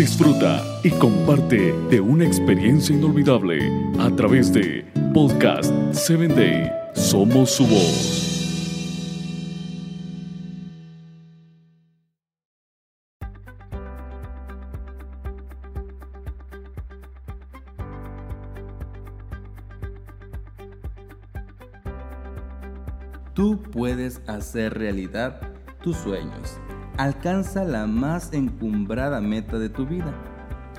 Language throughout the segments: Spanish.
disfruta y comparte de una experiencia inolvidable a través de Podcast 7 Day. Somos su voz. Tú puedes hacer realidad tus sueños. Alcanza la más encumbrada meta de tu vida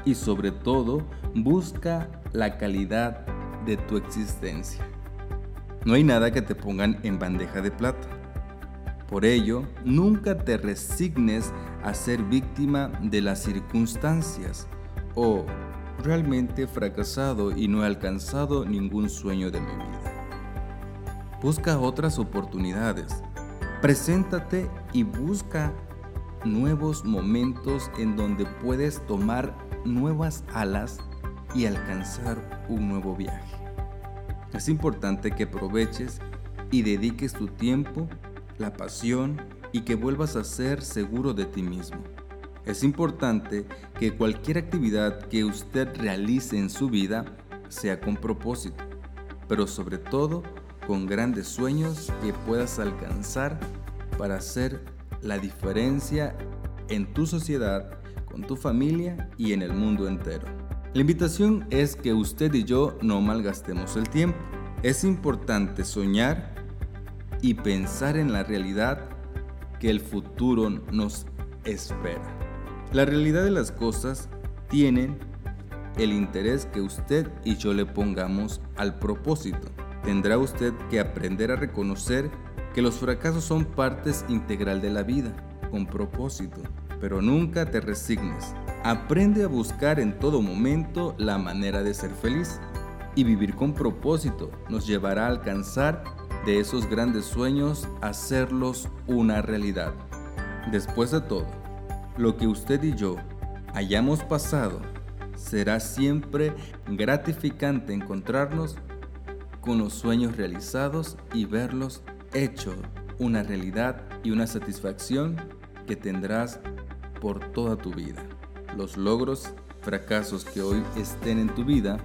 y sobre todo busca la calidad de tu existencia. No hay nada que te pongan en bandeja de plata. Por ello, nunca te resignes a ser víctima de las circunstancias o realmente fracasado y no he alcanzado ningún sueño de mi vida. Busca otras oportunidades. Preséntate y busca nuevos momentos en donde puedes tomar nuevas alas y alcanzar un nuevo viaje. Es importante que aproveches y dediques tu tiempo, la pasión y que vuelvas a ser seguro de ti mismo. Es importante que cualquier actividad que usted realice en su vida sea con propósito, pero sobre todo con grandes sueños que puedas alcanzar para hacer la diferencia en tu sociedad, con tu familia y en el mundo entero. La invitación es que usted y yo no malgastemos el tiempo. Es importante soñar y pensar en la realidad que el futuro nos espera. La realidad de las cosas tienen el interés que usted y yo le pongamos al propósito tendrá usted que aprender a reconocer que los fracasos son partes integral de la vida, con propósito, pero nunca te resignes. Aprende a buscar en todo momento la manera de ser feliz y vivir con propósito nos llevará a alcanzar de esos grandes sueños hacerlos una realidad. Después de todo, lo que usted y yo hayamos pasado será siempre gratificante encontrarnos con los sueños realizados y verlos hechos una realidad y una satisfacción que tendrás por toda tu vida. Los logros, fracasos que hoy estén en tu vida,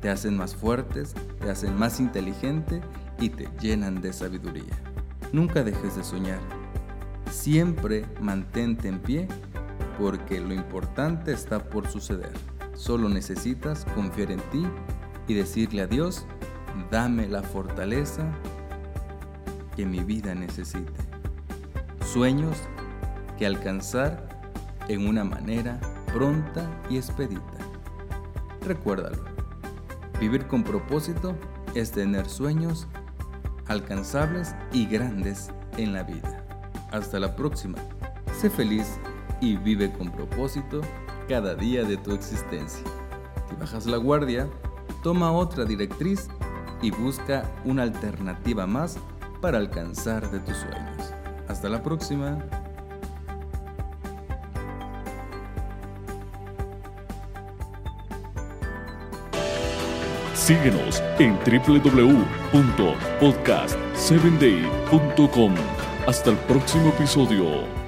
te hacen más fuertes, te hacen más inteligente y te llenan de sabiduría. Nunca dejes de soñar. Siempre mantente en pie porque lo importante está por suceder. Solo necesitas confiar en ti y decirle a Dios dame la fortaleza que mi vida necesite. Sueños que alcanzar en una manera pronta y expedita. Recuérdalo, vivir con propósito es tener sueños alcanzables y grandes en la vida. Hasta la próxima. Sé feliz y vive con propósito cada día de tu existencia. Si bajas la guardia, toma otra directriz y busca una alternativa más para alcanzar de tus sueños. Hasta la próxima. Síguenos en www.podcast7day.com. Hasta el próximo episodio.